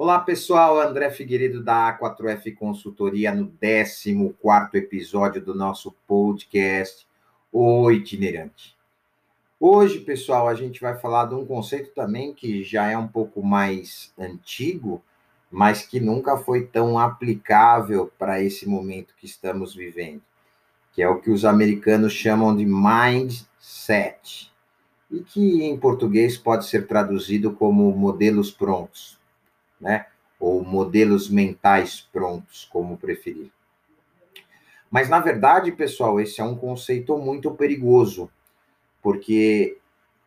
Olá, pessoal. André Figueiredo da A4F Consultoria no 14 episódio do nosso podcast O Itinerante. Hoje, pessoal, a gente vai falar de um conceito também que já é um pouco mais antigo, mas que nunca foi tão aplicável para esse momento que estamos vivendo, que é o que os americanos chamam de mindset, e que em português pode ser traduzido como modelos prontos né? Ou modelos mentais prontos, como preferir. Mas, na verdade, pessoal, esse é um conceito muito perigoso, porque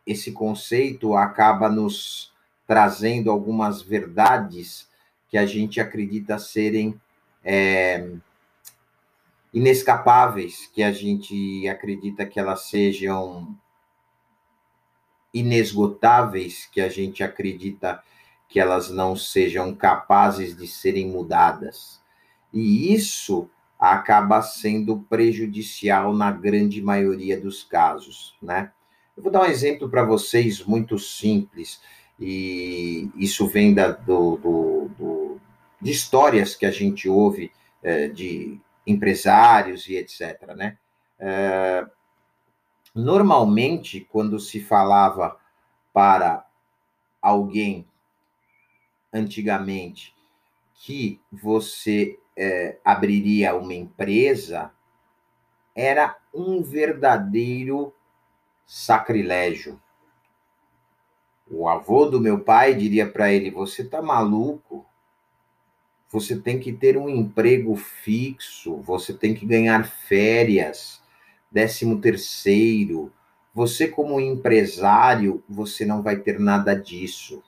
esse conceito acaba nos trazendo algumas verdades que a gente acredita serem é, inescapáveis, que a gente acredita que elas sejam inesgotáveis, que a gente acredita que elas não sejam capazes de serem mudadas. E isso acaba sendo prejudicial na grande maioria dos casos, né? Eu vou dar um exemplo para vocês muito simples, e isso vem da, do, do, do, de histórias que a gente ouve é, de empresários e etc. Né? É, normalmente, quando se falava para alguém antigamente que você é, abriria uma empresa era um verdadeiro sacrilégio. O avô do meu pai diria para ele: Você tá maluco? Você tem que ter um emprego fixo, você tem que ganhar férias, décimo terceiro. Você, como empresário, você não vai ter nada disso.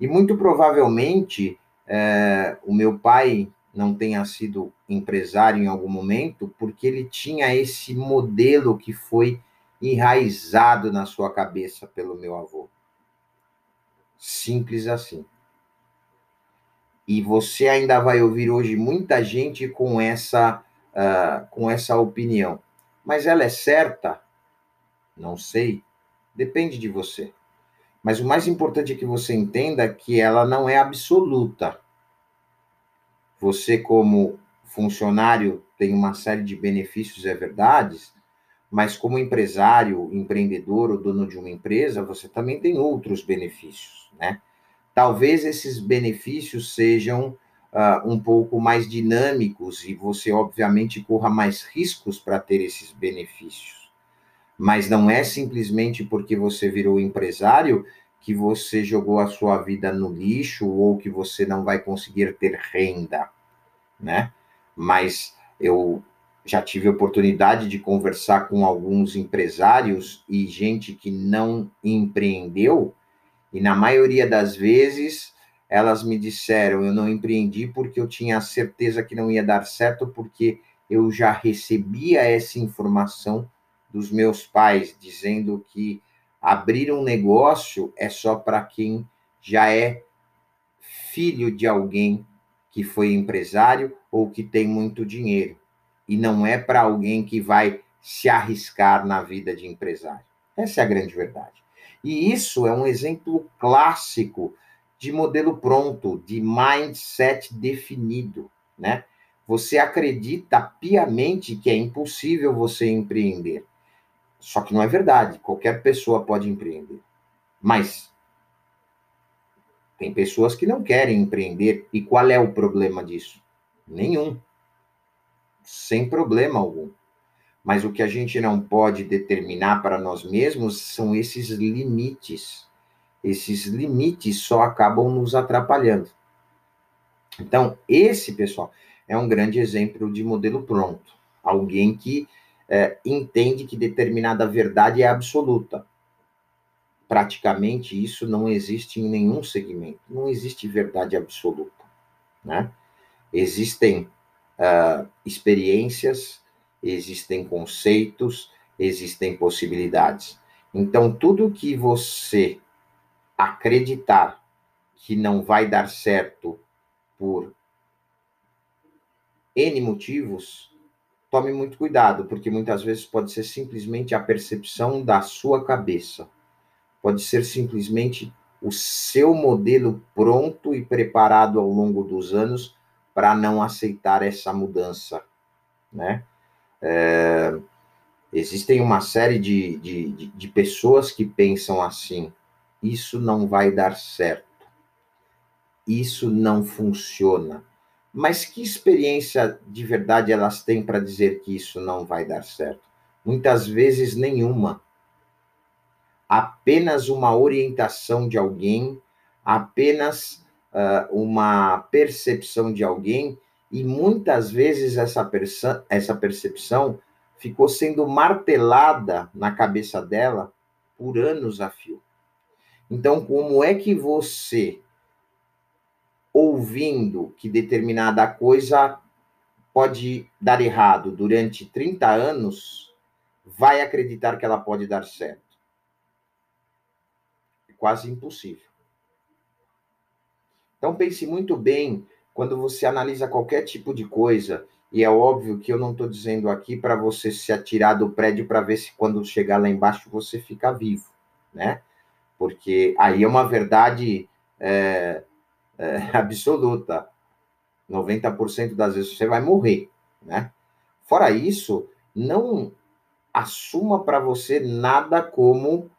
E muito provavelmente é, o meu pai não tenha sido empresário em algum momento, porque ele tinha esse modelo que foi enraizado na sua cabeça pelo meu avô. Simples assim. E você ainda vai ouvir hoje muita gente com essa, uh, com essa opinião. Mas ela é certa? Não sei. Depende de você. Mas o mais importante é que você entenda que ela não é absoluta. Você, como funcionário, tem uma série de benefícios, é verdade, mas como empresário, empreendedor ou dono de uma empresa, você também tem outros benefícios, né? Talvez esses benefícios sejam uh, um pouco mais dinâmicos e você, obviamente, corra mais riscos para ter esses benefícios mas não é simplesmente porque você virou empresário que você jogou a sua vida no lixo ou que você não vai conseguir ter renda, né? Mas eu já tive oportunidade de conversar com alguns empresários e gente que não empreendeu, e na maioria das vezes elas me disseram: eu não empreendi porque eu tinha certeza que não ia dar certo, porque eu já recebia essa informação dos meus pais dizendo que abrir um negócio é só para quem já é filho de alguém que foi empresário ou que tem muito dinheiro. E não é para alguém que vai se arriscar na vida de empresário. Essa é a grande verdade. E isso é um exemplo clássico de modelo pronto, de mindset definido, né? Você acredita piamente que é impossível você empreender. Só que não é verdade. Qualquer pessoa pode empreender. Mas tem pessoas que não querem empreender. E qual é o problema disso? Nenhum. Sem problema algum. Mas o que a gente não pode determinar para nós mesmos são esses limites. Esses limites só acabam nos atrapalhando. Então, esse, pessoal, é um grande exemplo de modelo pronto. Alguém que é, entende que determinada verdade é absoluta. Praticamente isso não existe em nenhum segmento. Não existe verdade absoluta. Né? Existem uh, experiências, existem conceitos, existem possibilidades. Então, tudo que você acreditar que não vai dar certo por N motivos, tome muito cuidado, porque muitas vezes pode ser simplesmente a percepção da sua cabeça. Pode ser simplesmente o seu modelo pronto e preparado ao longo dos anos para não aceitar essa mudança, né? É, existem uma série de, de, de, de pessoas que pensam assim: isso não vai dar certo, isso não funciona. Mas que experiência de verdade elas têm para dizer que isso não vai dar certo? Muitas vezes nenhuma. Apenas uma orientação de alguém, apenas uh, uma percepção de alguém, e muitas vezes essa, essa percepção ficou sendo martelada na cabeça dela por anos a fio. Então, como é que você ouvindo que determinada coisa pode dar errado durante 30 anos, vai acreditar que ela pode dar certo. É quase impossível. Então pense muito bem quando você analisa qualquer tipo de coisa, e é óbvio que eu não estou dizendo aqui para você se atirar do prédio para ver se quando chegar lá embaixo você fica vivo, né? Porque aí é uma verdade é, é, absoluta. 90% das vezes você vai morrer, né? Fora isso, não assuma para você nada como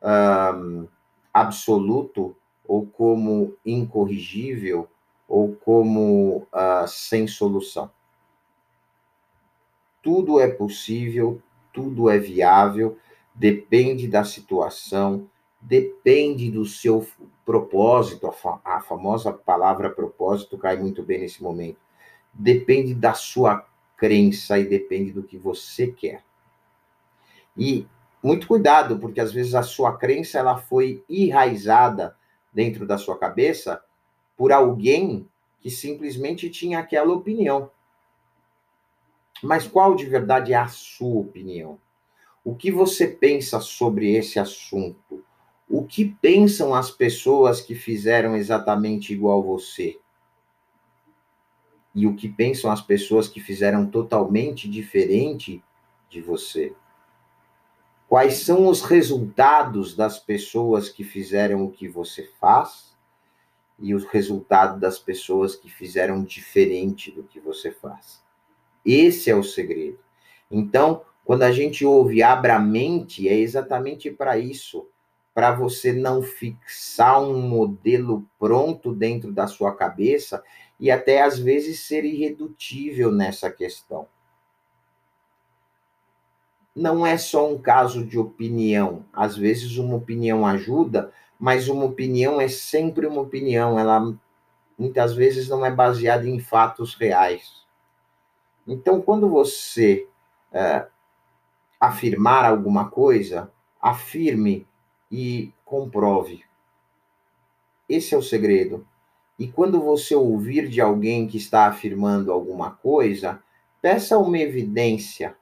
um, absoluto ou como incorrigível ou como uh, sem solução. Tudo é possível, tudo é viável, depende da situação, depende do seu propósito, a, fa a, famosa palavra propósito cai muito bem nesse momento. Depende da sua crença e depende do que você quer. E muito cuidado, porque às vezes a sua crença ela foi enraizada dentro da sua cabeça por alguém que simplesmente tinha aquela opinião. Mas qual de verdade é a sua opinião? O que você pensa sobre esse assunto? Que pensam as pessoas que fizeram exatamente igual você? E o que pensam as pessoas que fizeram totalmente diferente de você? Quais são os resultados das pessoas que fizeram o que você faz e os resultados das pessoas que fizeram diferente do que você faz? Esse é o segredo. Então, quando a gente ouve abra a mente, é exatamente para isso para você não fixar um modelo pronto dentro da sua cabeça e até às vezes ser irredutível nessa questão. Não é só um caso de opinião. Às vezes uma opinião ajuda, mas uma opinião é sempre uma opinião. Ela muitas vezes não é baseada em fatos reais. Então, quando você é, afirmar alguma coisa, afirme e comprove. Esse é o segredo. E quando você ouvir de alguém que está afirmando alguma coisa, peça uma evidência,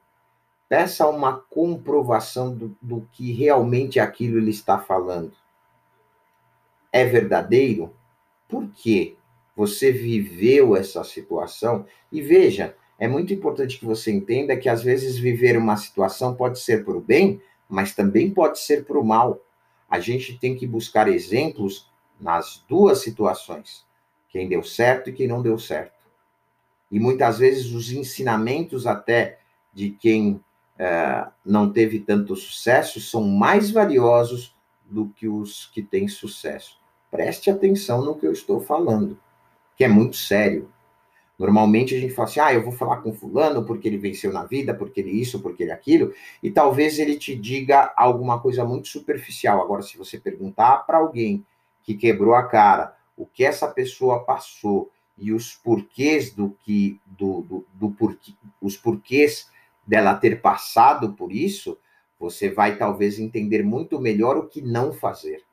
peça uma comprovação do, do que realmente aquilo ele está falando. É verdadeiro? Por quê? Você viveu essa situação? E veja, é muito importante que você entenda que às vezes viver uma situação pode ser para o bem, mas também pode ser para o mal a gente tem que buscar exemplos nas duas situações, quem deu certo e quem não deu certo. E muitas vezes os ensinamentos até de quem é, não teve tanto sucesso são mais valiosos do que os que têm sucesso. Preste atenção no que eu estou falando, que é muito sério. Normalmente a gente fala assim: ah, eu vou falar com fulano porque ele venceu na vida, porque ele isso, porque ele aquilo, e talvez ele te diga alguma coisa muito superficial. Agora, se você perguntar para alguém que quebrou a cara, o que essa pessoa passou e os porquês do que do, do, do porquê, os porquês dela ter passado por isso, você vai talvez entender muito melhor o que não fazer.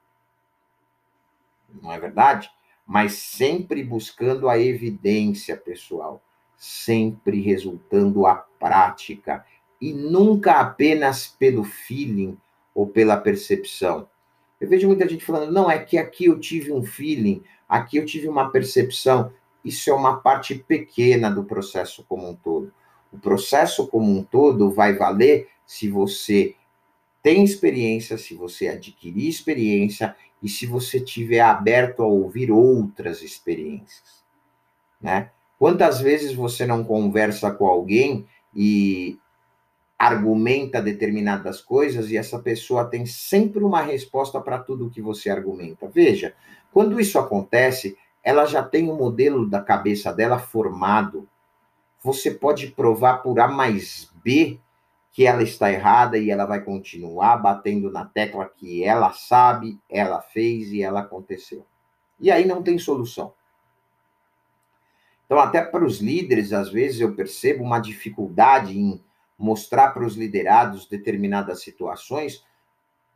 Não é verdade? Mas sempre buscando a evidência pessoal, sempre resultando a prática e nunca apenas pelo feeling ou pela percepção. Eu vejo muita gente falando, não, é que aqui eu tive um feeling, aqui eu tive uma percepção. Isso é uma parte pequena do processo como um todo. O processo como um todo vai valer se você tem experiência, se você adquirir experiência e se você tiver aberto a ouvir outras experiências, né? Quantas vezes você não conversa com alguém e argumenta determinadas coisas e essa pessoa tem sempre uma resposta para tudo que você argumenta? Veja, quando isso acontece, ela já tem o um modelo da cabeça dela formado. Você pode provar por A mais B que ela está errada e ela vai continuar batendo na tecla que ela sabe, ela fez e ela aconteceu. E aí não tem solução. Então, até para os líderes, às vezes eu percebo uma dificuldade em mostrar para os liderados determinadas situações,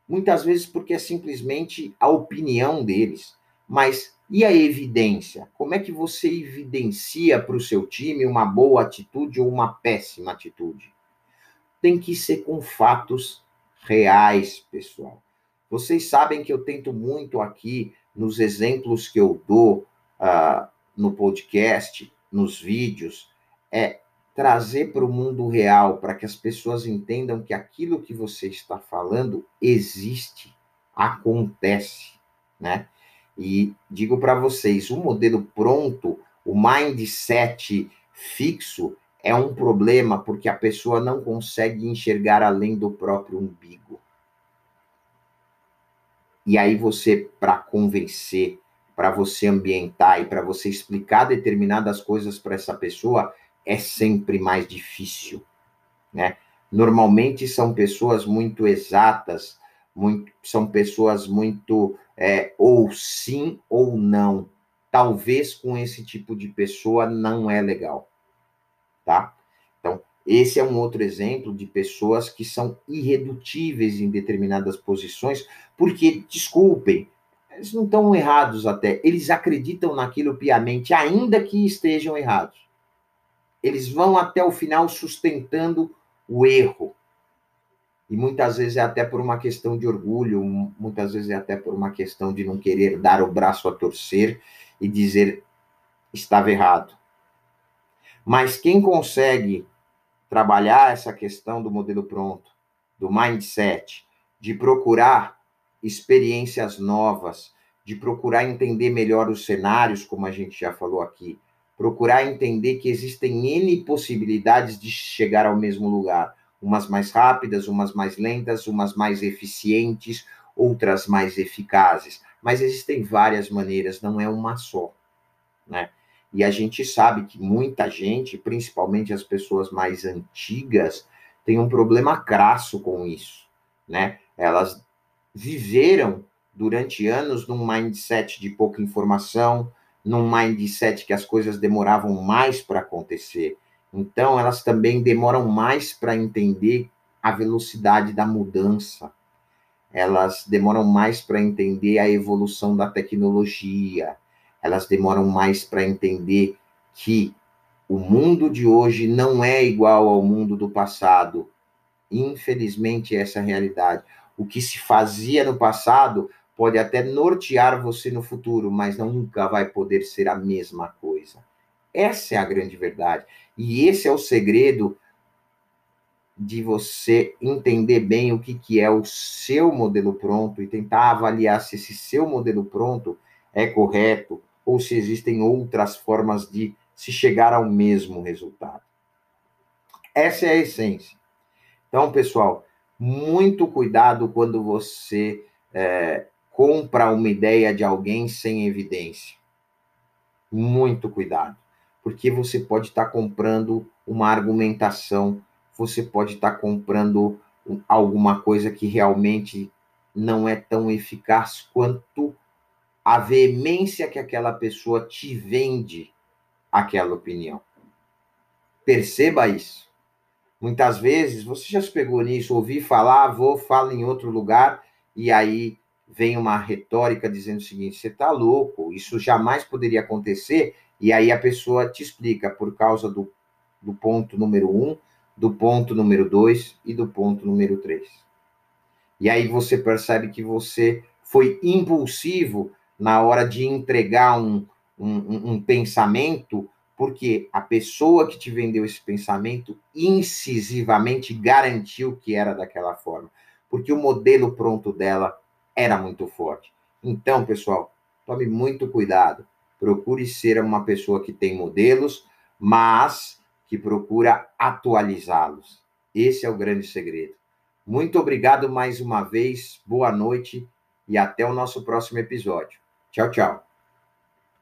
muitas vezes porque é simplesmente a opinião deles. Mas e a evidência? Como é que você evidencia para o seu time uma boa atitude ou uma péssima atitude? Tem que ser com fatos reais, pessoal. Vocês sabem que eu tento muito aqui, nos exemplos que eu dou uh, no podcast, nos vídeos, é trazer para o mundo real, para que as pessoas entendam que aquilo que você está falando existe, acontece, né? E digo para vocês, o modelo pronto, o mindset fixo é um problema porque a pessoa não consegue enxergar além do próprio umbigo. E aí você para convencer, para você ambientar e para você explicar determinadas coisas para essa pessoa é sempre mais difícil, né? Normalmente são pessoas muito exatas, muito, são pessoas muito é, ou sim ou não. Talvez com esse tipo de pessoa não é legal, tá? Então, esse é um outro exemplo de pessoas que são irredutíveis em determinadas posições, porque, desculpem, eles não estão errados até, eles acreditam naquilo piamente, ainda que estejam errados. Eles vão até o final sustentando o erro. E muitas vezes é até por uma questão de orgulho, muitas vezes é até por uma questão de não querer dar o braço a torcer e dizer estava errado. Mas quem consegue trabalhar essa questão do modelo pronto, do mindset, de procurar experiências novas, de procurar entender melhor os cenários, como a gente já falou aqui, procurar entender que existem N possibilidades de chegar ao mesmo lugar, umas mais rápidas, umas mais lentas, umas mais eficientes, outras mais eficazes, mas existem várias maneiras, não é uma só, né? E a gente sabe que muita gente, principalmente as pessoas mais antigas, tem um problema crasso com isso, né? Elas viveram durante anos num mindset de pouca informação, num mindset que as coisas demoravam mais para acontecer. Então, elas também demoram mais para entender a velocidade da mudança. Elas demoram mais para entender a evolução da tecnologia. Elas demoram mais para entender que o mundo de hoje não é igual ao mundo do passado. Infelizmente, essa é a realidade. O que se fazia no passado pode até nortear você no futuro, mas nunca vai poder ser a mesma coisa. Essa é a grande verdade. E esse é o segredo de você entender bem o que, que é o seu modelo pronto e tentar avaliar se esse seu modelo pronto é correto ou se existem outras formas de se chegar ao mesmo resultado. Essa é a essência. Então, pessoal, muito cuidado quando você é, compra uma ideia de alguém sem evidência. Muito cuidado, porque você pode estar tá comprando uma argumentação, você pode estar tá comprando alguma coisa que realmente não é tão eficaz quanto a veemência que aquela pessoa te vende aquela opinião. Perceba isso. Muitas vezes, você já se pegou nisso, ouvi falar, vou, falo em outro lugar, e aí vem uma retórica dizendo o seguinte: você está louco, isso jamais poderia acontecer, e aí a pessoa te explica por causa do, do ponto número um, do ponto número dois e do ponto número três. E aí você percebe que você foi impulsivo na hora de entregar um, um, um pensamento porque a pessoa que te vendeu esse pensamento incisivamente garantiu que era daquela forma, porque o modelo pronto dela era muito forte. Então, pessoal, tome muito cuidado. Procure ser uma pessoa que tem modelos, mas que procura atualizá-los. Esse é o grande segredo. Muito obrigado mais uma vez, boa noite e até o nosso próximo episódio. Tchau, tchau.